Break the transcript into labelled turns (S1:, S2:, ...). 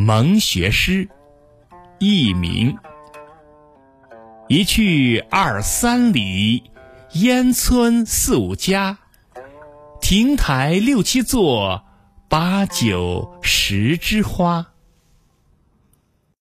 S1: 蒙学诗，佚名。一去二三里，烟村四五家，亭台六七座，八九十枝花。